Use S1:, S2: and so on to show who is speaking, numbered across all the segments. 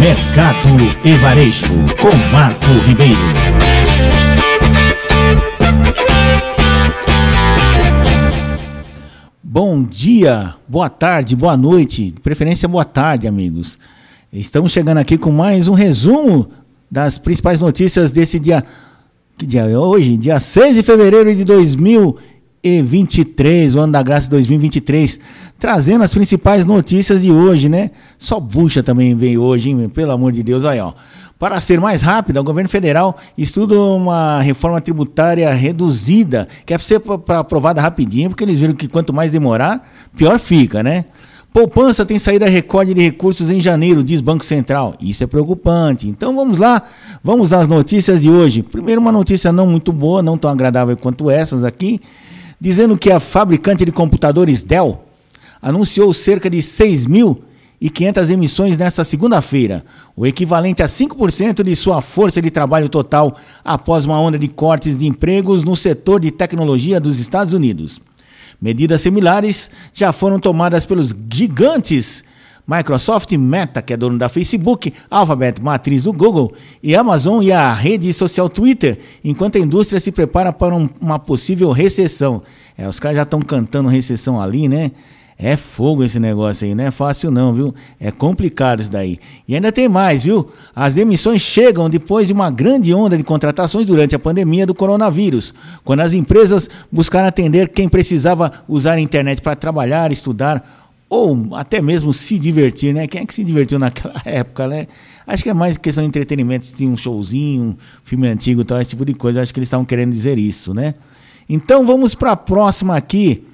S1: Mercado e Varejo, com Marco Ribeiro.
S2: Bom dia, boa tarde, boa noite, de preferência boa tarde, amigos. Estamos chegando aqui com mais um resumo das principais notícias desse dia. Que dia é hoje? Dia 6 de fevereiro de 2023, o ano da graça 2023, trazendo as principais notícias de hoje, né? Só bucha também veio hoje, hein? Pelo amor de Deus, aí, ó. Para ser mais rápida, o governo federal estuda uma reforma tributária reduzida, que é para ser aprovada rapidinho, porque eles viram que quanto mais demorar, pior fica, né? Poupança tem saída recorde de recursos em janeiro, diz Banco Central. Isso é preocupante. Então vamos lá, vamos às notícias de hoje. Primeiro, uma notícia não muito boa, não tão agradável quanto essas aqui, dizendo que a fabricante de computadores Dell anunciou cerca de 6 mil e 500 emissões nesta segunda-feira, o equivalente a 5% de sua força de trabalho total após uma onda de cortes de empregos no setor de tecnologia dos Estados Unidos. Medidas similares já foram tomadas pelos gigantes Microsoft, Meta, que é dono da Facebook, Alphabet, matriz do Google, e Amazon e a rede social Twitter, enquanto a indústria se prepara para um, uma possível recessão. É, os caras já estão cantando recessão ali, né? É fogo esse negócio aí, não é fácil não, viu? É complicado isso daí. E ainda tem mais, viu? As demissões chegam depois de uma grande onda de contratações durante a pandemia do coronavírus, quando as empresas buscaram atender quem precisava usar a internet para trabalhar, estudar ou até mesmo se divertir, né? Quem é que se divertiu naquela época, né? Acho que é mais questão de entretenimento, se tinha um showzinho, um filme antigo, tal, esse tipo de coisa. Acho que eles estavam querendo dizer isso, né? Então vamos para a próxima aqui.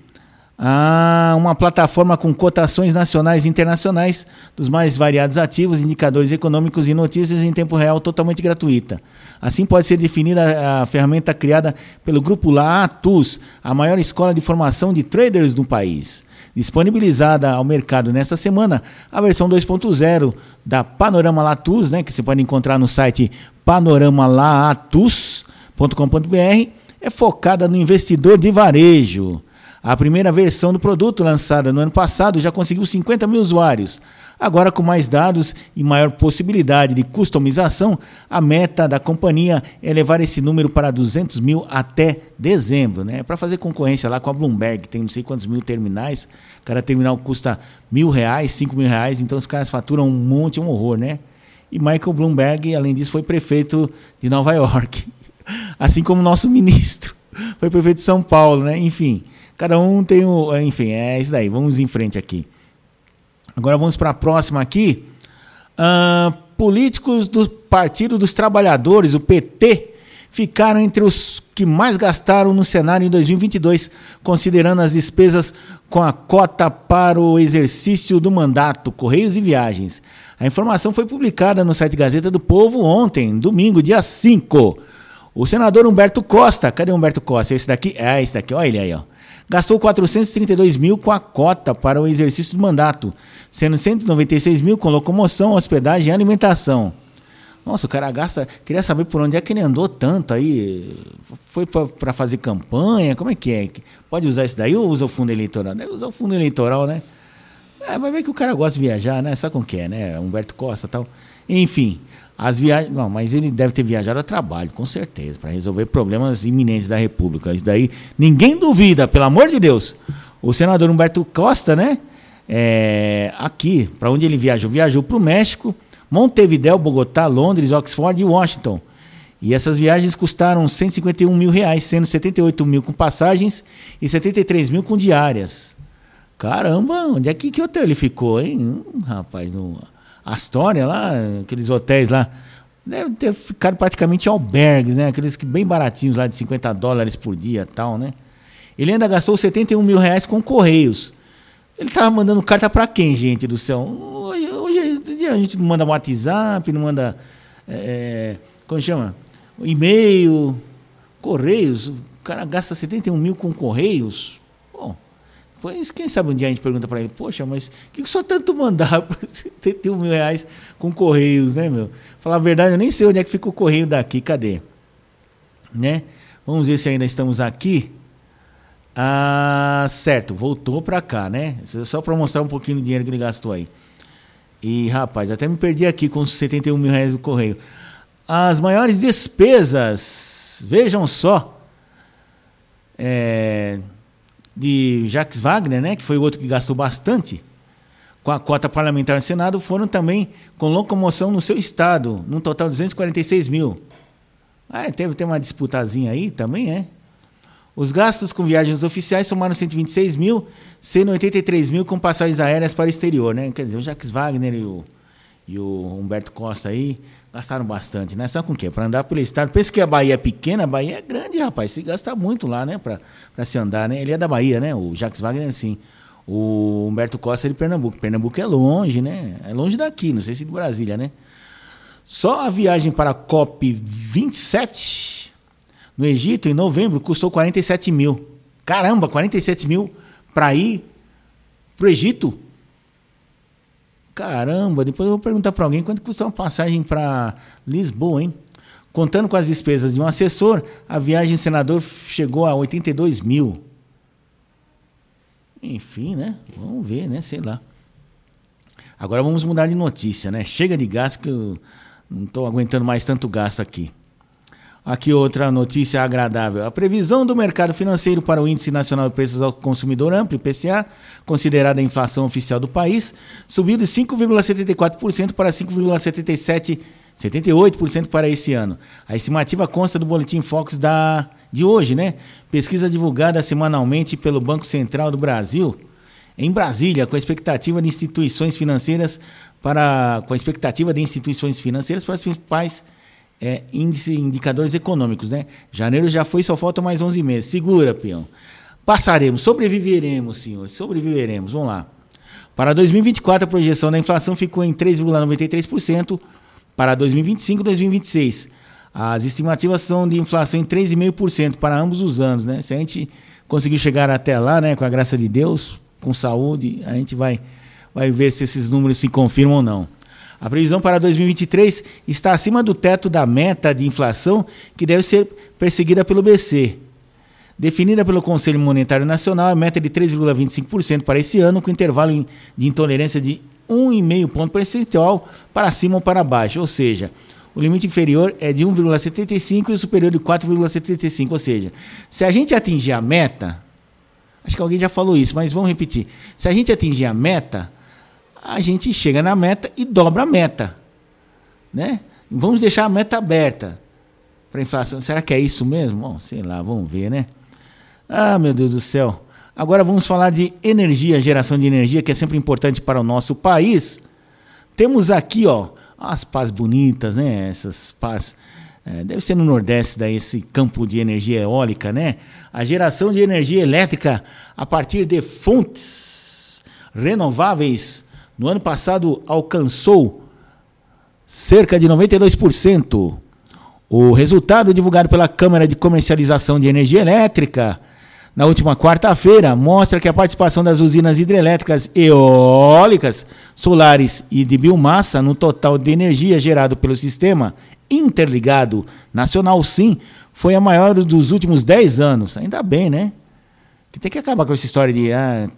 S2: Ah, uma plataforma com cotações nacionais e internacionais dos mais variados ativos, indicadores econômicos e notícias em tempo real totalmente gratuita. Assim pode ser definida a ferramenta criada pelo grupo Laatus, a maior escola de formação de traders do país. Disponibilizada ao mercado nesta semana, a versão 2.0 da Panorama Latus, né, que você pode encontrar no site panoramalaatus.com.br, é focada no investidor de varejo. A primeira versão do produto, lançada no ano passado, já conseguiu 50 mil usuários. Agora, com mais dados e maior possibilidade de customização, a meta da companhia é levar esse número para 200 mil até dezembro, né? Para fazer concorrência lá com a Bloomberg, tem não sei quantos mil terminais. Cada terminal custa mil reais, cinco mil reais, então os caras faturam um monte, um horror, né? E Michael Bloomberg, além disso, foi prefeito de Nova York, assim como nosso ministro foi prefeito de São Paulo, né? Enfim. Cada um tem o. Enfim, é isso daí. Vamos em frente aqui. Agora vamos para a próxima aqui. Uh, políticos do Partido dos Trabalhadores, o PT, ficaram entre os que mais gastaram no cenário em 2022, considerando as despesas com a cota para o exercício do mandato, Correios e Viagens. A informação foi publicada no site Gazeta do Povo ontem, domingo, dia 5. O senador Humberto Costa, cadê Humberto Costa? Esse daqui? É, esse daqui, olha ele aí, ó gastou 432 mil com a cota para o exercício do mandato, sendo 196 mil com locomoção, hospedagem e alimentação. Nossa, o cara gasta. Queria saber por onde é que ele andou tanto aí. Foi para fazer campanha? Como é que é? Pode usar isso daí ou usa o fundo eleitoral? Deve usar o fundo eleitoral, né? É, vai ver que o cara gosta de viajar, né? Sabe como que é, né? Humberto Costa tal. Enfim, as viagens. Não, mas ele deve ter viajado a trabalho, com certeza, para resolver problemas iminentes da República. Isso daí ninguém duvida, pelo amor de Deus. O senador Humberto Costa, né? É, aqui, para onde ele viajou? Viajou para o México, Montevideo, Bogotá, Londres, Oxford e Washington. E essas viagens custaram 151 mil reais, sendo 78 mil com passagens e 73 mil com diárias. Caramba, onde é que, que hotel ele ficou, hein? Hum, rapaz, no, Astoria lá, aqueles hotéis lá, deve ter ficado praticamente albergues, né? Aqueles que bem baratinhos lá de 50 dólares por dia tal, né? Ele ainda gastou 71 mil reais com correios. Ele tava mandando carta para quem, gente do céu? Hoje, hoje, a gente não manda WhatsApp, não manda. É, como chama? E-mail, correios. O cara gasta 71 mil com correios. Pois, quem sabe um dia a gente pergunta para ele, poxa, mas que, que só tanto mandar para 71 mil reais com Correios, né, meu? Falar a verdade, eu nem sei onde é que fica o Correio daqui, cadê? Né? Vamos ver se ainda estamos aqui. Ah, certo, voltou para cá, né? Só para mostrar um pouquinho do dinheiro que ele gastou aí. E, rapaz, até me perdi aqui com os 71 mil reais do correio. As maiores despesas, vejam só, é, de Jacques Wagner, né, que foi o outro que gastou bastante, com a cota parlamentar no Senado, foram também com locomoção no seu estado, num total de 246 mil. Ah, teve, tem uma disputazinha aí também, é? Os gastos com viagens oficiais somaram 126 mil, sendo 83 mil com passagens aéreas para o exterior, né? Quer dizer, o Jacques Wagner e o, e o Humberto Costa aí gastaram bastante, né? Sabe com o quê? Para andar pelo estado. Pensa que a Bahia é pequena, a Bahia é grande, rapaz. Se gasta muito lá, né? Para se andar, né? Ele é da Bahia, né? O Jacques Wagner, sim. O Humberto Costa é de Pernambuco. Pernambuco é longe, né? É longe daqui, não sei se de Brasília, né? Só a viagem para a COP 27 no Egito, em novembro, custou 47 mil. Caramba, 47 mil para ir para o Egito? Caramba, depois eu vou perguntar para alguém quanto custa uma passagem para Lisboa, hein? Contando com as despesas de um assessor, a viagem senador chegou a 82 mil. Enfim, né? Vamos ver, né? Sei lá. Agora vamos mudar de notícia, né? Chega de gasto que eu não estou aguentando mais tanto gasto aqui. Aqui outra notícia agradável. A previsão do mercado financeiro para o Índice Nacional de Preços ao Consumidor Amplo, IPCA, considerada a inflação oficial do país, subiu de 5,74% para 5,77% para esse ano. A estimativa consta do boletim Focus da de hoje, né? Pesquisa divulgada semanalmente pelo Banco Central do Brasil, em Brasília, com a expectativa de instituições financeiras para com a expectativa de instituições financeiras para as principais é, índice, indicadores econômicos, né? Janeiro já foi, só falta mais 11 meses. Segura, peão. Passaremos, sobreviveremos, senhores, sobreviveremos. Vamos lá. Para 2024, a projeção da inflação ficou em 3,93%. Para 2025 e 2026, as estimativas são de inflação em 3,5% para ambos os anos, né? Se a gente conseguir chegar até lá, né, com a graça de Deus, com saúde, a gente vai, vai ver se esses números se confirmam ou não. A previsão para 2023 está acima do teto da meta de inflação que deve ser perseguida pelo BC. Definida pelo Conselho Monetário Nacional, a meta é de 3,25% para esse ano, com intervalo de intolerância de 1,5 ponto percentual para cima ou para baixo, ou seja, o limite inferior é de 1,75 e o superior de 4,75, ou seja, se a gente atingir a meta, acho que alguém já falou isso, mas vamos repetir. Se a gente atingir a meta, a gente chega na meta e dobra a meta. Né? Vamos deixar a meta aberta para inflação. Será que é isso mesmo? Bom, sei lá, vamos ver, né? Ah, meu Deus do céu. Agora vamos falar de energia, geração de energia, que é sempre importante para o nosso país. Temos aqui, ó, as pás bonitas, né? Essas pás. É, deve ser no Nordeste, daí, esse campo de energia eólica, né? A geração de energia elétrica a partir de fontes renováveis no ano passado alcançou cerca de 92%. O resultado divulgado pela Câmara de Comercialização de Energia Elétrica na última quarta-feira mostra que a participação das usinas hidrelétricas eólicas, solares e de biomassa no total de energia gerado pelo sistema interligado nacional, sim, foi a maior dos últimos 10 anos. Ainda bem, né? Que tem que acabar com essa história de ah,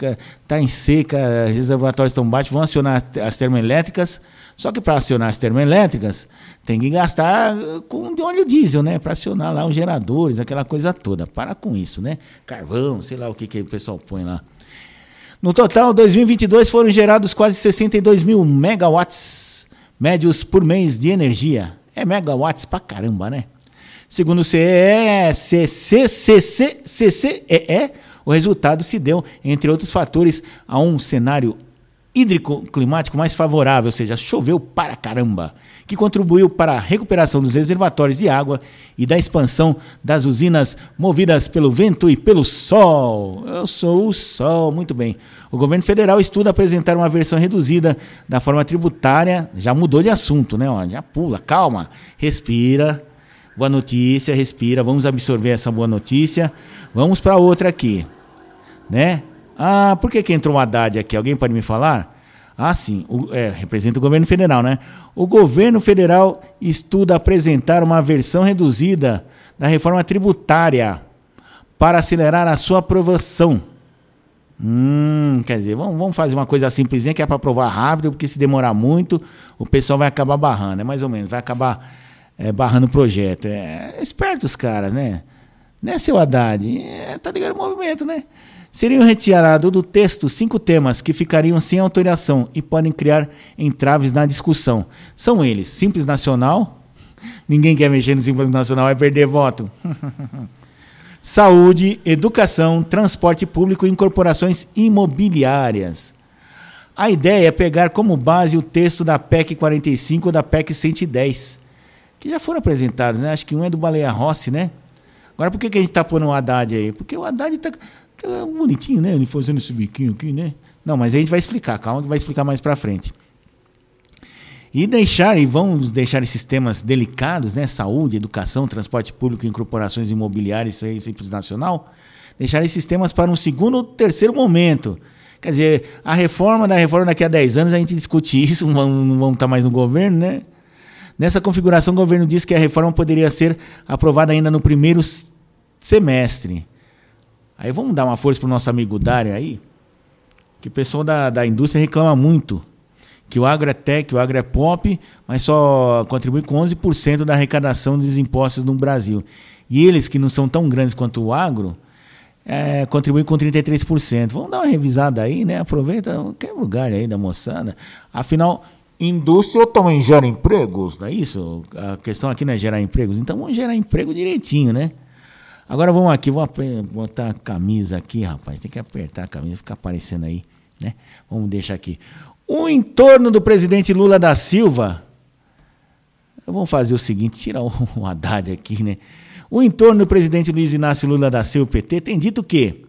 S2: tá em seca, os reservatórios estão baixos, vão acionar as termoelétricas. Só que para acionar as termoelétricas, tem que gastar com de óleo diesel, né? Para acionar lá os geradores, aquela coisa toda. Para com isso, né? Carvão, sei lá o que, que o pessoal põe lá. No total, 2022 foram gerados quase 62 mil megawatts médios por mês de energia. É megawatts pra caramba, né? Segundo o CEE, CCE, o resultado se deu, entre outros fatores, a um cenário hídrico climático mais favorável, ou seja, choveu para caramba, que contribuiu para a recuperação dos reservatórios de água e da expansão das usinas movidas pelo vento e pelo sol. Eu sou o sol, muito bem. O governo federal estuda apresentar uma versão reduzida da forma tributária, já mudou de assunto, né? Já pula, calma, respira. Boa notícia, respira, vamos absorver essa boa notícia. Vamos para outra aqui né? Ah, por que, que entrou o Haddad aqui? Alguém pode me falar? Ah, sim, o, é, representa o governo federal, né? O governo federal estuda apresentar uma versão reduzida da reforma tributária para acelerar a sua aprovação. Hum, quer dizer, vamos, vamos fazer uma coisa simplesinha que é para aprovar rápido, porque se demorar muito, o pessoal vai acabar barrando, é mais ou menos, vai acabar é, barrando o projeto. É, é esperto os caras, né? Né, seu Haddad? É, tá ligado o movimento, né? Seriam retirados do texto cinco temas que ficariam sem autorização e podem criar entraves na discussão. São eles: Simples Nacional. Ninguém quer mexer no Simples Nacional, vai perder voto. Saúde, educação, transporte público e incorporações imobiliárias. A ideia é pegar como base o texto da PEC 45 ou da PEC 110, que já foram apresentados, né? Acho que um é do Baleia Rossi, né? Agora, por que, que a gente tá pondo o Haddad aí? Porque o Haddad tá, tá bonitinho, né? Ele fazendo esse biquinho aqui, né? Não, mas a gente vai explicar, calma que vai explicar mais para frente. E deixar, e vamos deixar esses temas delicados, né? Saúde, educação, transporte público, incorporações imobiliárias e simples nacional, deixar esses temas para um segundo ou terceiro momento. Quer dizer, a reforma da reforma daqui a 10 anos a gente discute isso, não vamos, estar mais no governo, né? Nessa configuração, o governo diz que a reforma poderia ser aprovada ainda no primeiro semestre. Aí vamos dar uma força para o nosso amigo Dário aí, que o pessoal da, da indústria reclama muito que o agro é tech, o agro é pop, mas só contribui com 11% da arrecadação dos impostos no Brasil. E eles, que não são tão grandes quanto o agro, é, contribuem com 33%. Vamos dar uma revisada aí, né? Aproveita, quer lugar aí da moçada. Afinal, Indústria também gera empregos, não é isso? A questão aqui não é gerar empregos. Então vamos gerar emprego direitinho, né? Agora vamos aqui, vou botar a camisa aqui, rapaz. Tem que apertar a camisa, ficar aparecendo aí, né? Vamos deixar aqui. O entorno do presidente Lula da Silva. Vamos fazer o seguinte, tirar o, o Haddad aqui, né? O entorno do presidente Luiz Inácio Lula da Silva, PT, tem dito que,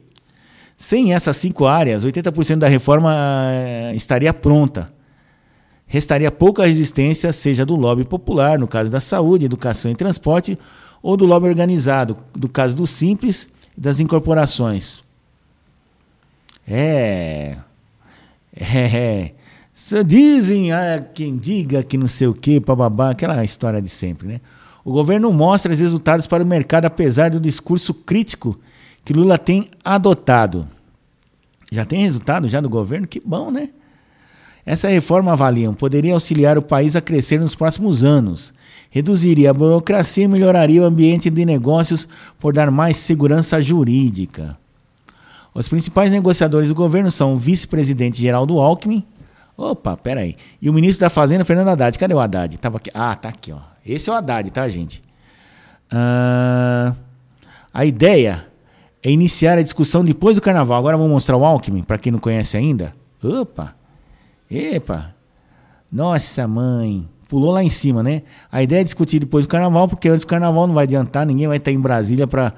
S2: sem essas cinco áreas, 80% da reforma eh, estaria pronta restaria pouca resistência, seja do lobby popular, no caso da saúde, educação e transporte, ou do lobby organizado, do caso do Simples e das incorporações. É. É. é. Dizem ah, quem diga que não sei o que, bababá, aquela história de sempre, né? O governo mostra os resultados para o mercado, apesar do discurso crítico que Lula tem adotado. Já tem resultado já do governo? Que bom, né? Essa reforma, avaliam, poderia auxiliar o país a crescer nos próximos anos, reduziria a burocracia e melhoraria o ambiente de negócios por dar mais segurança jurídica. Os principais negociadores do governo são o vice-presidente Geraldo Alckmin, opa, peraí, e o ministro da Fazenda, Fernando Haddad. Cadê o Haddad? Tava aqui. Ah, tá aqui, ó. Esse é o Haddad, tá, gente? Ah, a ideia é iniciar a discussão depois do carnaval. Agora vamos mostrar o Alckmin, para quem não conhece ainda. Opa! Epa! Nossa, mãe! Pulou lá em cima, né? A ideia é discutir depois do carnaval, porque antes do carnaval não vai adiantar, ninguém vai estar em Brasília para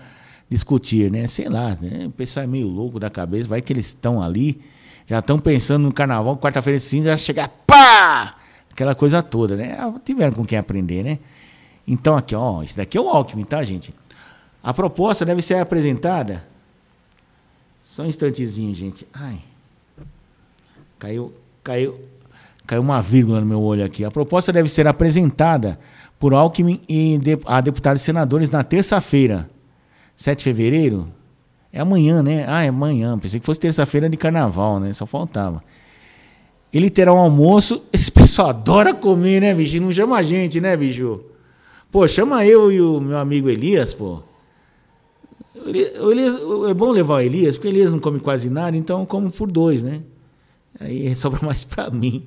S2: discutir, né? Sei lá, né? o pessoal é meio louco da cabeça, vai que eles estão ali, já estão pensando no carnaval, quarta-feira de cinza, já chegar, pá! Aquela coisa toda, né? Ah, tiveram com quem aprender, né? Então aqui, ó, esse daqui é o Alckmin, tá, gente? A proposta deve ser apresentada. Só um instantezinho, gente. Ai. Caiu, Caiu, caiu uma vírgula no meu olho aqui. A proposta deve ser apresentada por Alckmin e de, a deputados e senadores na terça-feira, 7 de fevereiro. É amanhã, né? Ah, é amanhã. Pensei que fosse terça-feira de carnaval, né? Só faltava. Ele terá um almoço. Esse pessoal adora comer, né, bicho? Não chama a gente, né, bicho? Pô, chama eu e o meu amigo Elias, pô. Elias, é bom levar o Elias, porque o Elias não come quase nada, então como por dois, né? Aí sobra mais para mim.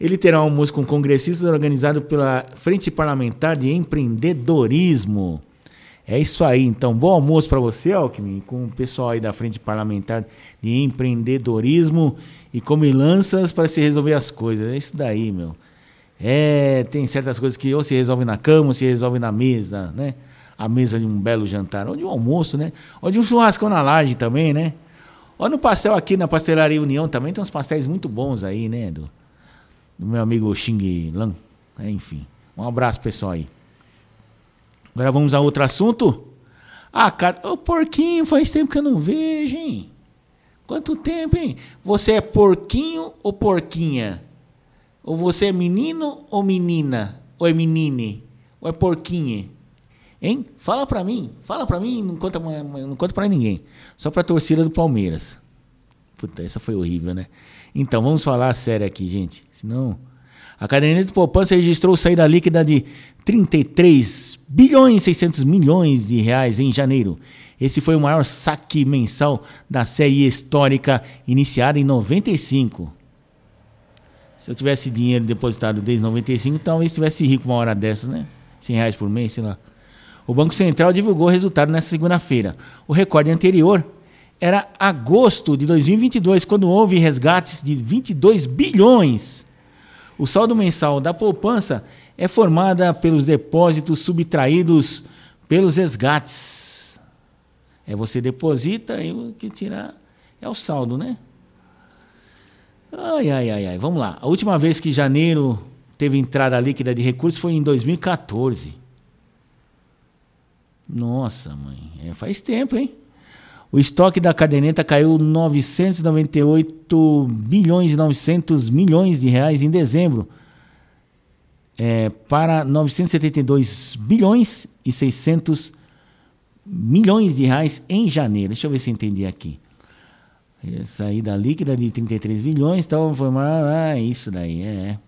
S2: Ele terá um almoço com congressistas organizado pela Frente Parlamentar de Empreendedorismo. É isso aí, então. Bom almoço para você, Alckmin, com o pessoal aí da Frente Parlamentar de Empreendedorismo e comilanças para se resolver as coisas. É isso daí, meu. É, tem certas coisas que ou se resolve na cama ou se resolve na mesa, né? A mesa de um belo jantar, ou de um almoço, né? Ou de um churrascão na laje também, né? Olha no pastel aqui na Pastelaria União também tem uns pastéis muito bons aí, né? Do, do meu amigo Xing Lan. É, enfim. Um abraço, pessoal aí. Agora vamos a outro assunto. Ah, cara, o porquinho, faz tempo que eu não vejo, hein? Quanto tempo, hein? Você é porquinho ou porquinha? Ou você é menino ou menina? Ou é menine? Ou é porquinha? Hein? Fala pra mim, fala pra mim, não conta, não conta pra ninguém. Só pra torcida do Palmeiras. Puta, essa foi horrível, né? Então, vamos falar sério aqui, gente. Senão. A caderneta de poupança registrou saída líquida de 33 bilhões e 600 milhões de reais em janeiro. Esse foi o maior saque mensal da série histórica iniciada em 95. Se eu tivesse dinheiro depositado desde 95, talvez estivesse rico uma hora dessas, né? 100 reais por mês, sei lá. O Banco Central divulgou o resultado nesta segunda-feira. O recorde anterior era agosto de 2022, quando houve resgates de 22 bilhões. O saldo mensal da poupança é formada pelos depósitos subtraídos pelos resgates. É você deposita e o que tirar é o saldo, né? Ai, ai, ai, ai. Vamos lá. A última vez que janeiro teve entrada líquida de recursos foi em 2014. Nossa, mãe. É, faz tempo, hein? O estoque da caderneta caiu 998 bilhões e 900 milhões de reais em dezembro é, para 972 bilhões e 600 milhões de reais em janeiro. Deixa eu ver se eu entendi aqui. É, saída líquida de 33 bilhões, então foi. Ah, isso daí, é.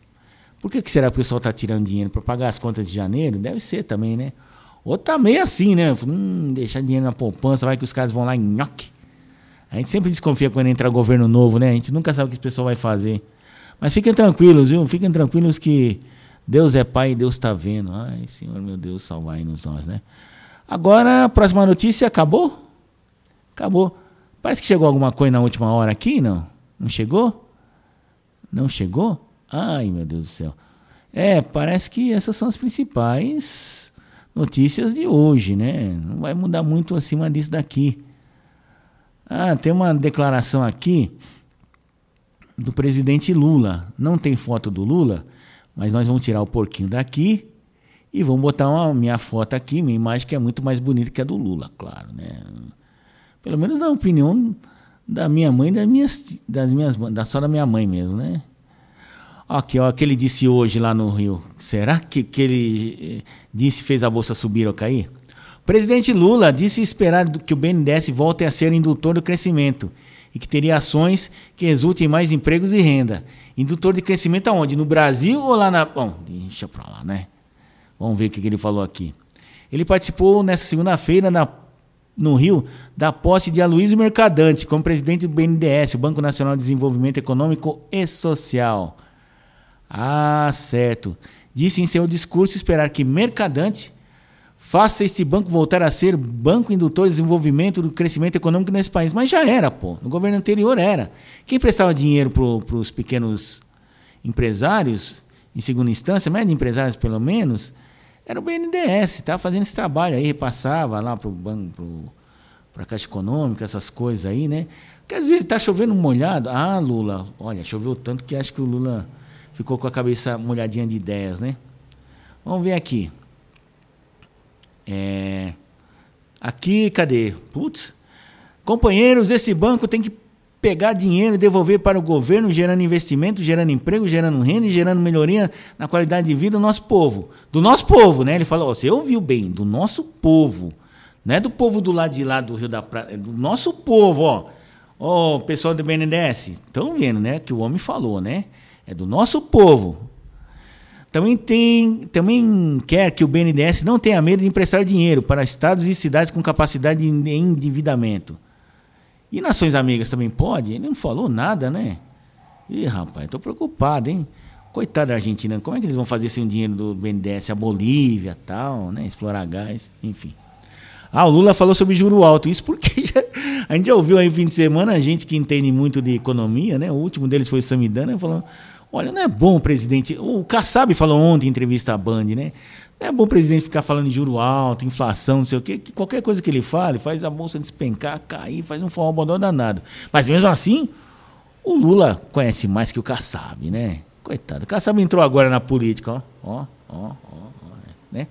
S2: Por que, que será que o pessoal está tirando dinheiro para pagar as contas de janeiro? Deve ser também, né? Ou tá meio assim, né? Hum, deixar dinheiro na poupança, vai que os caras vão lá em nhoque. A gente sempre desconfia quando entra governo novo, né? A gente nunca sabe o que esse pessoal vai fazer. Mas fiquem tranquilos, viu? Fiquem tranquilos que Deus é Pai e Deus está vendo. Ai, Senhor, meu Deus, salvai-nos nós, né? Agora, a próxima notícia acabou? Acabou. Parece que chegou alguma coisa na última hora aqui, não? Não chegou? Não chegou? Ai, meu Deus do céu. É, parece que essas são as principais notícias de hoje, né? Não vai mudar muito acima disso daqui. Ah, tem uma declaração aqui do presidente Lula. Não tem foto do Lula, mas nós vamos tirar o porquinho daqui e vamos botar uma minha foto aqui, minha imagem que é muito mais bonita que a do Lula, claro, né? Pelo menos na opinião da minha mãe, das minhas, das minhas, da, só da minha mãe mesmo, né? Aqui, ó, que ele disse hoje lá no Rio. Será que, que ele eh, disse fez a bolsa subir ou cair? Presidente Lula disse esperar que o BNDES volte a ser indutor do crescimento e que teria ações que resultem em mais empregos e renda. Indutor de crescimento aonde? No Brasil ou lá na. Bom, deixa pra lá, né? Vamos ver o que, ele falou aqui. Ele participou nessa segunda-feira no Rio da posse de Aloysio Mercadante como presidente do BNDES, o Banco Nacional de Desenvolvimento Econômico e Social. Ah, certo. Disse em seu discurso esperar que Mercadante faça este banco voltar a ser banco indutor de desenvolvimento do crescimento econômico nesse país. Mas já era, pô. No governo anterior era. Quem prestava dinheiro para os pequenos empresários, em segunda instância, médio empresários pelo menos, era o BNDES. Estava fazendo esse trabalho aí, repassava lá para o banco, para a Caixa Econômica, essas coisas aí, né? Quer dizer, está chovendo molhado. Ah, Lula, olha, choveu tanto que acho que o Lula ficou com a cabeça molhadinha de ideias, né? Vamos ver aqui. É... Aqui, cadê? Putz. Companheiros, esse banco tem que pegar dinheiro e devolver para o governo, gerando investimento, gerando emprego, gerando renda e gerando melhoria na qualidade de vida do nosso povo. Do nosso povo, né? Ele falou, você ouviu bem, do nosso povo. Não é do povo do lado de lá do Rio da Prata, é do nosso povo, ó. Ó, oh, pessoal do BNDES, estão vendo, né? Que o homem falou, né? É do nosso povo. Também, tem, também quer que o BNDES não tenha medo de emprestar dinheiro para estados e cidades com capacidade de endividamento. E nações amigas também pode? Ele não falou nada, né? Ih, rapaz, estou preocupado, hein? Coitado da Argentina, como é que eles vão fazer sem o dinheiro do BNDES? A Bolívia, tal, né? Explorar gás, enfim. Ah, o Lula falou sobre juro alto. Isso porque já, a gente já ouviu aí no fim de semana a gente que entende muito de economia, né? O último deles foi o Samidana, falando Olha, não é bom o presidente. O Kassab falou ontem em entrevista à Band, né? Não é bom o presidente ficar falando de juro alto, inflação, não sei o quê. Que qualquer coisa que ele fale faz a bolsa despencar, cair, faz um forró danado. Mas mesmo assim, o Lula conhece mais que o Kassab, né? Coitado. O Kassab entrou agora na política, ó. Ó, ó, ó, ó né?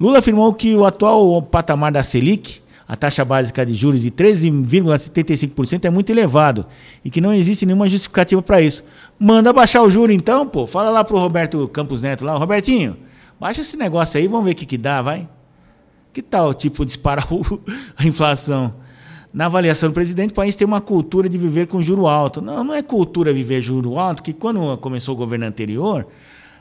S2: Lula afirmou que o atual patamar da Selic a taxa básica de juros de 13,75% é muito elevado e que não existe nenhuma justificativa para isso. Manda baixar o juro então, pô. Fala lá pro Roberto Campos Neto lá, Robertinho, baixa esse negócio aí, vamos ver o que, que dá, vai. Que tal, tipo, disparar a inflação? na avaliação do presidente, o país tem uma cultura de viver com juro alto. Não, não é cultura viver juro alto, que quando começou o governo anterior,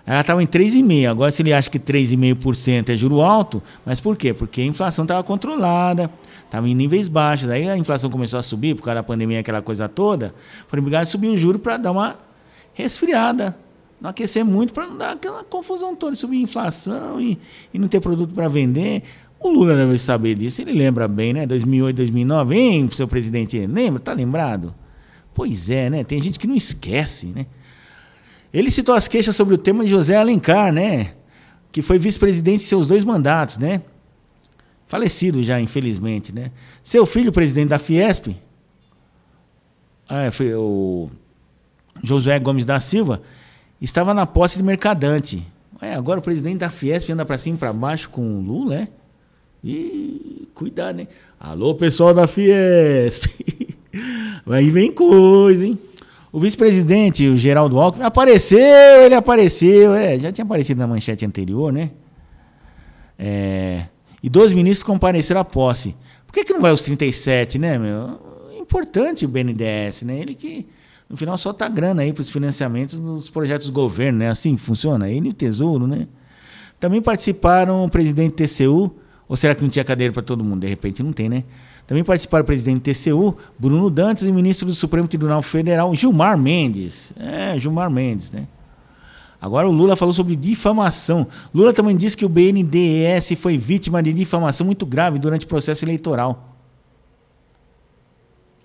S2: ela estava em 3,5%. Agora, se ele acha que 3,5% é juro alto, mas por quê? Porque a inflação estava controlada, estava em níveis baixos. Aí a inflação começou a subir por causa da pandemia, aquela coisa toda. Foi obrigado a subir o juro para dar uma resfriada. Não aquecer muito para não dar aquela confusão toda, subir inflação e, e não ter produto para vender. O Lula deve saber disso, ele lembra bem, né? 2008, 2009, hein, seu presidente? Lembra? Tá lembrado? Pois é, né? Tem gente que não esquece, né? Ele citou as queixas sobre o tema de José Alencar, né? Que foi vice-presidente em seus dois mandatos, né? Falecido já, infelizmente, né? Seu filho, presidente da Fiesp, ah, foi o Josué Gomes da Silva, estava na posse de mercadante. É, agora o presidente da Fiesp anda para cima e para baixo com o Lula, né? E cuidado, né? Alô, pessoal da Fiesp. Aí vem coisa, hein? O vice-presidente, o Geraldo Alckmin, apareceu, ele apareceu. É, já tinha aparecido na manchete anterior, né? É, e dois ministros compareceram à posse. Por que, que não vai os 37, né, meu? Importante o BNDES, né? Ele que, no final, solta grana aí para os financiamentos dos projetos do governo, né? Assim funciona. Ele e o Tesouro, né? Também participaram o presidente do TCU, ou será que não tinha cadeira para todo mundo? De repente não tem, né? Também participaram o presidente do TCU, Bruno Dantas, e o ministro do Supremo Tribunal Federal, Gilmar Mendes. É, Gilmar Mendes, né? Agora o Lula falou sobre difamação. Lula também disse que o BNDES foi vítima de difamação muito grave durante o processo eleitoral.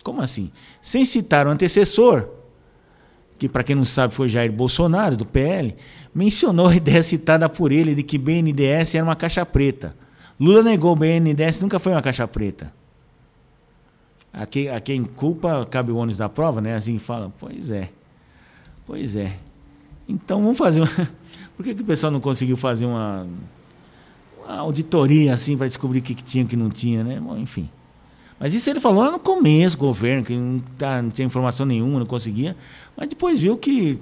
S2: Como assim? Sem citar o antecessor, que para quem não sabe foi Jair Bolsonaro, do PL, mencionou a ideia citada por ele de que BNDES era uma caixa preta. Lula negou o BNDES, nunca foi uma caixa preta. A quem, a quem culpa cabe o ônus da prova, né? Assim fala, pois é. Pois é. Então vamos fazer uma... Por que, que o pessoal não conseguiu fazer uma, uma auditoria assim para descobrir o que, que tinha e o que não tinha, né? Bom, enfim. Mas isso ele falou lá no começo, governo, que não, tá, não tinha informação nenhuma, não conseguia. Mas depois viu que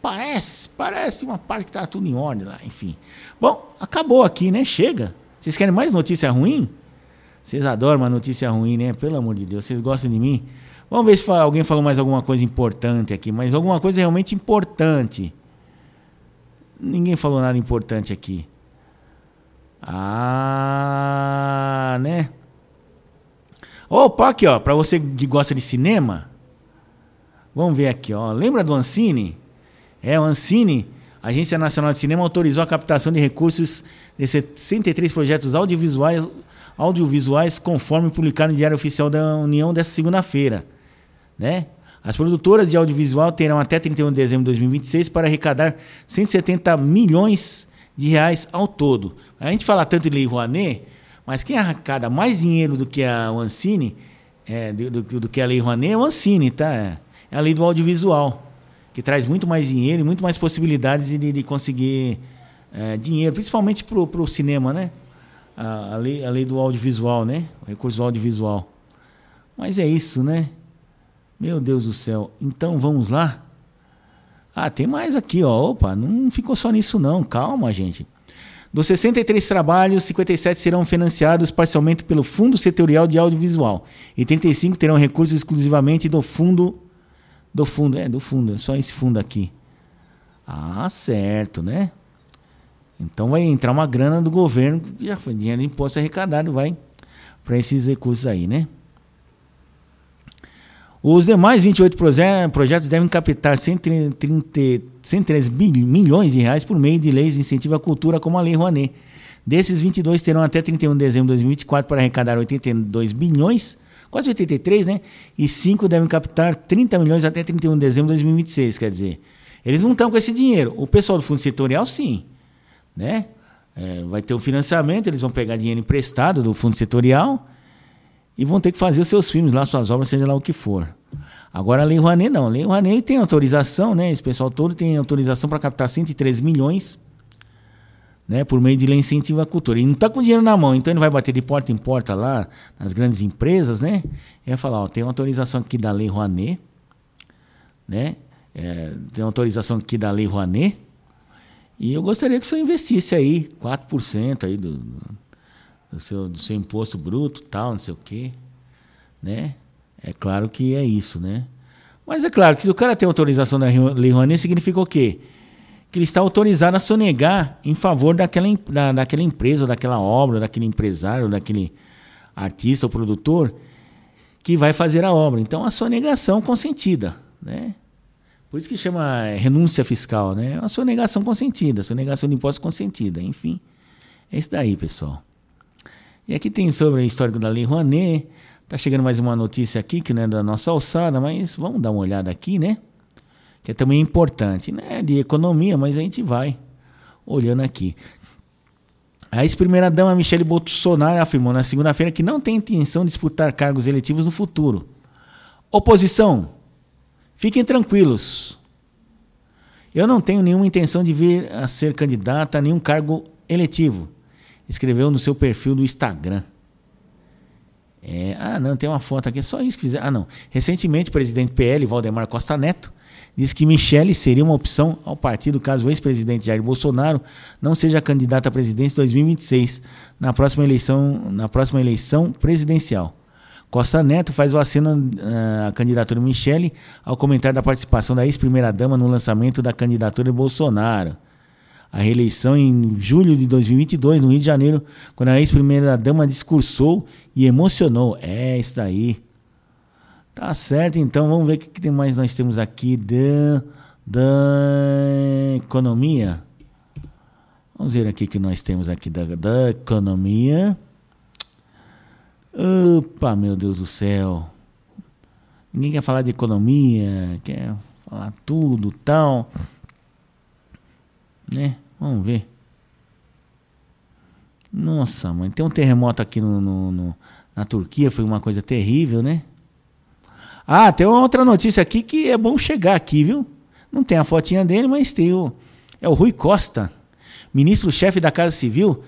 S2: parece, parece uma parte que tá tudo em ordem lá, enfim. Bom, acabou aqui, né? Chega. Vocês querem mais notícia ruim? Vocês adoram uma notícia ruim, né? Pelo amor de Deus, vocês gostam de mim? Vamos ver se alguém falou mais alguma coisa importante aqui, mas alguma coisa realmente importante. Ninguém falou nada importante aqui. Ah, né? Opa, aqui, ó, para você que gosta de cinema. Vamos ver aqui, ó. Lembra do Ancine? É, o Ancine a Agência Nacional de Cinema autorizou a captação de recursos de 63 projetos audiovisuais, audiovisuais conforme publicado no Diário Oficial da União desta segunda-feira. Né? As produtoras de audiovisual terão até 31 de dezembro de 2026 para arrecadar 170 milhões de reais ao todo. A gente fala tanto de Lei Rouanet, mas quem arrecada mais dinheiro do que a Ancine, é, do, do, do, que a Lei Rouanet é o Ancine, tá? É a lei do audiovisual que traz muito mais dinheiro e muito mais possibilidades de, de conseguir é, dinheiro, principalmente para o cinema, né? A, a, lei, a lei do audiovisual, né? O recurso audiovisual. Mas é isso, né? Meu Deus do céu. Então vamos lá? Ah, tem mais aqui, ó. Opa, não ficou só nisso não. Calma, gente. Dos 63 trabalhos, 57 serão financiados parcialmente pelo Fundo Setorial de Audiovisual e 35 terão recursos exclusivamente do Fundo do fundo, é, do fundo, é só esse fundo aqui. Ah, certo, né? Então vai entrar uma grana do governo, já foi dinheiro de imposto arrecadado, vai para esses recursos aí, né? Os demais 28 projetos devem captar 130, 113 milhões de reais por meio de leis de incentivo à cultura, como a Lei Rouanet. Desses 22 terão até 31 de dezembro de 2024 para arrecadar 82 bilhões quase 83, né? E 5 devem captar 30 milhões até 31 de dezembro de 2026, quer dizer. Eles não estão com esse dinheiro. O pessoal do fundo setorial, sim. Né? É, vai ter o financiamento, eles vão pegar dinheiro emprestado do fundo setorial e vão ter que fazer os seus filmes lá, suas obras, seja lá o que for. Agora a Lei Rouanet não. A Lei Rouanet tem autorização, né? Esse pessoal todo tem autorização para captar 103 milhões né, por meio de lei incentivo à cultura. E não está com dinheiro na mão, então ele vai bater de porta em porta lá nas grandes empresas, né? E vai falar, ó, tem uma autorização aqui da lei Rouanet, né? É, tem uma autorização aqui da lei Rouanet, e eu gostaria que o senhor investisse aí 4% aí do, do, seu, do seu imposto bruto, tal, não sei o quê. né? É claro que é isso, né? Mas é claro que se o cara tem autorização da Lei Rouanet, significa o quê? Que ele está autorizado a sonegar em favor daquela, da, daquela empresa, daquela obra, daquele empresário, daquele artista ou produtor que vai fazer a obra. Então, a sonegação consentida, né? Por isso que chama renúncia fiscal, né? É uma sonegação consentida, sonegação de imposto consentida, enfim. É isso daí, pessoal. E aqui tem sobre o histórico da Lei Rouanet, Tá chegando mais uma notícia aqui que não é da nossa alçada, mas vamos dar uma olhada aqui, né? Que é também importante, né? De economia, mas a gente vai olhando aqui. A ex-primeira-dama Michele Bolsonaro afirmou na segunda-feira que não tem intenção de disputar cargos eletivos no futuro. Oposição, fiquem tranquilos. Eu não tenho nenhuma intenção de vir a ser candidata a nenhum cargo eletivo, escreveu no seu perfil do Instagram. É, ah, não, tem uma foto aqui, é só isso que fizeram. Ah, não. Recentemente, o presidente PL, Valdemar Costa Neto, disse que Michele seria uma opção ao partido caso o ex-presidente Jair Bolsonaro não seja candidato à presidência em 2026, na próxima eleição, na próxima eleição presidencial. Costa Neto faz o aceno à candidatura Michele ao comentar da participação da ex-primeira-dama no lançamento da candidatura Bolsonaro a reeleição em julho de 2022, no Rio de Janeiro, quando a ex-primeira-dama discursou e emocionou. É isso daí. Tá certo, então vamos ver o que, que mais nós temos aqui da, da economia. Vamos ver aqui o que nós temos aqui da, da economia. Opa, meu Deus do céu. Ninguém quer falar de economia, quer falar tudo tal. Né? Vamos ver. Nossa, mãe, tem um terremoto aqui no, no, no, na Turquia, foi uma coisa terrível, né? Ah, tem uma outra notícia aqui que é bom chegar aqui, viu? Não tem a fotinha dele, mas tem o. É o Rui Costa, ministro-chefe da Casa Civil,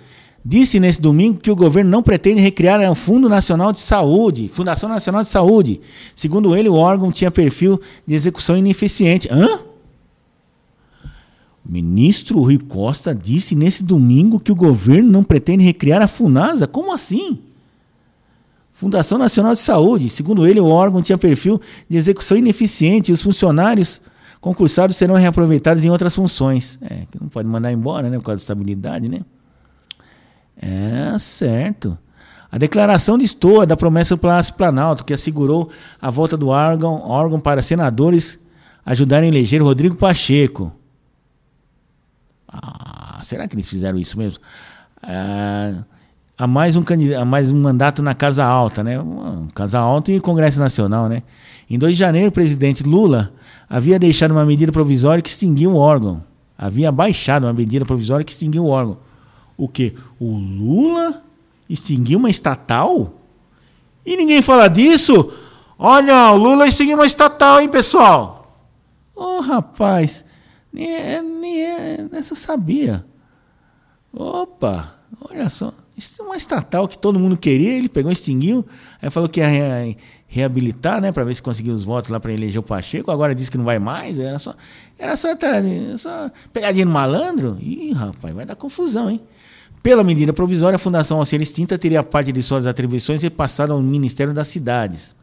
S2: disse nesse domingo que o governo não pretende recriar o Fundo Nacional de Saúde, Fundação Nacional de Saúde. Segundo ele, o órgão tinha perfil de execução ineficiente. Hã? O ministro Rui Costa disse nesse domingo que o governo não pretende recriar a FUNASA. Como assim? Fundação Nacional de Saúde. Segundo ele, o órgão tinha perfil de execução ineficiente e os funcionários concursados serão reaproveitados em outras funções. É, que não pode mandar embora, né? Por causa da estabilidade, né? É, certo. A declaração de Estoa da promessa do Palácio Planalto, que assegurou a volta do órgão, órgão para senadores ajudarem a eleger Rodrigo Pacheco. Ah, será que eles fizeram isso mesmo? Ah, mais um há mais um mandato na Casa Alta, né? Casa Alta e Congresso Nacional, né? Em 2 de janeiro, o presidente Lula havia deixado uma medida provisória que extinguia o órgão. Havia baixado uma medida provisória que extinguia o órgão. O que? O Lula extinguiu uma estatal? E ninguém fala disso? Olha, o Lula extinguiu uma estatal, hein, pessoal? Ô, oh, rapaz. Nem, é, nem é, essa eu sabia. Opa, olha só. Isso é uma estatal que todo mundo queria, ele pegou, extinguiu, aí falou que ia re, reabilitar, né, para ver se conseguiu os votos lá para eleger o Pacheco, agora disse que não vai mais, era só era só, tá, só pegadinha no malandro. Ih, rapaz, vai dar confusão, hein? Pela medida provisória, a Fundação ao ser extinta teria parte de suas atribuições repassada ao Ministério das Cidades,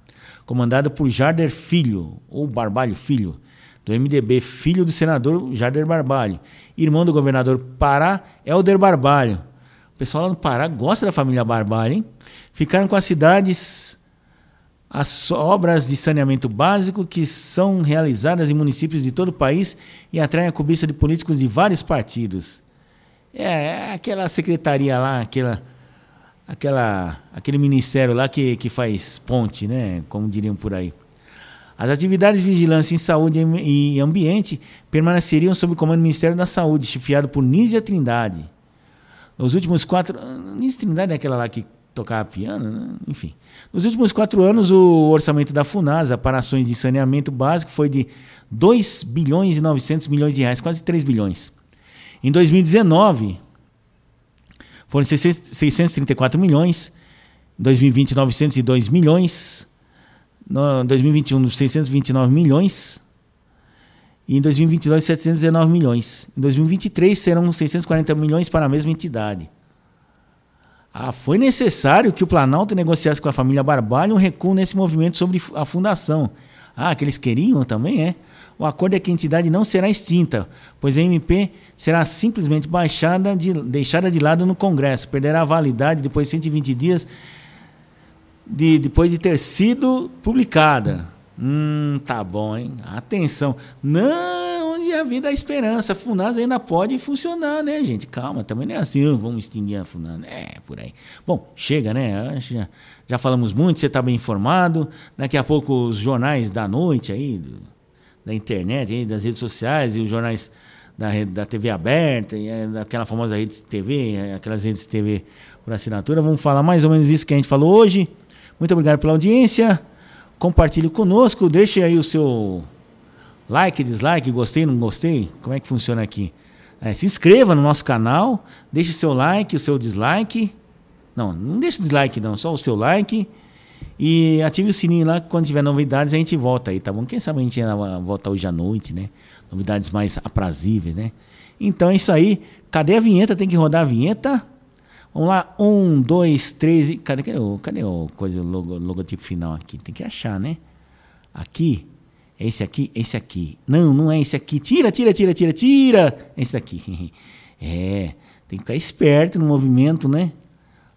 S2: comandado por Jarder Filho, ou Barbalho Filho, do MDB, filho do senador Jarder Barbalho, irmão do governador Pará, Helder Barbalho. O pessoal lá no Pará gosta da família Barbalho, hein? Ficaram com as cidades as obras de saneamento básico que são realizadas em municípios de todo o país e atraem a cobiça de políticos de vários partidos. É, é aquela secretaria lá, aquela, aquela, aquele ministério lá que, que faz ponte, né? Como diriam por aí. As atividades de vigilância em saúde e ambiente permaneceriam sob o comando do Ministério da Saúde, chefiado por Nízia Trindade. Nos últimos quatro. Nízia Trindade é aquela lá que tocava piano, né? enfim. Nos últimos quatro anos, o orçamento da FUNASA para ações de saneamento básico foi de 2 bilhões e 900 milhões de reais, quase 3 bilhões. Em 2019, foram 634 milhões. Em 2020, 902 milhões. No 2021, 629 milhões. E em 2022, 719 milhões. Em 2023, serão 640 milhões para a mesma entidade. Ah, foi necessário que o Planalto negociasse com a família Barbalho um recuo nesse movimento sobre a fundação. Ah, que eles queriam também, é? O acordo é que a entidade não será extinta, pois a MP será simplesmente baixada de, deixada de lado no Congresso, perderá a validade depois de 120 dias de, depois de ter sido publicada. Hum, tá bom, hein? Atenção. Não, onde a vida a esperança. A FUNAS ainda pode funcionar, né, gente? Calma, também não é assim, vamos extinguir a FUNAS. É, por aí. Bom, chega, né? Já, já falamos muito, você está bem informado. Daqui a pouco os jornais da noite aí, do, da internet, das redes sociais e os jornais da, da TV aberta, e, é, daquela famosa rede de TV, é, aquelas redes de TV por assinatura. Vamos falar mais ou menos isso que a gente falou hoje. Muito obrigado pela audiência. Compartilhe conosco, deixe aí o seu like, dislike, gostei, não gostei. Como é que funciona aqui? É, se inscreva no nosso canal, deixe o seu like, o seu dislike. Não, não deixe dislike não, só o seu like. E ative o sininho lá, quando tiver novidades a gente volta aí, tá bom? Quem sabe a gente volta hoje à noite, né? Novidades mais aprazíveis, né? Então é isso aí. Cadê a vinheta? Tem que rodar a vinheta. Vamos lá, um, dois, três. E... Cadê, cadê, o, cadê o coisa, logo, logotipo final aqui? Tem que achar, né? Aqui. Esse aqui, esse aqui. Não, não é esse aqui. Tira, tira, tira, tira, tira. Esse aqui. É. Tem que ficar esperto no movimento, né?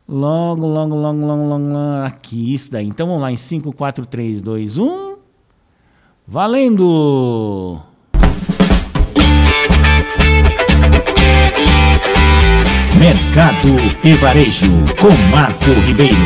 S2: Logo, logo, logo, logo, logo, logo. Aqui, isso daí. Então vamos lá em 5, 4, 3, 2, 1. Valendo!
S1: Mercado e Varejo com Marco Ribeiro.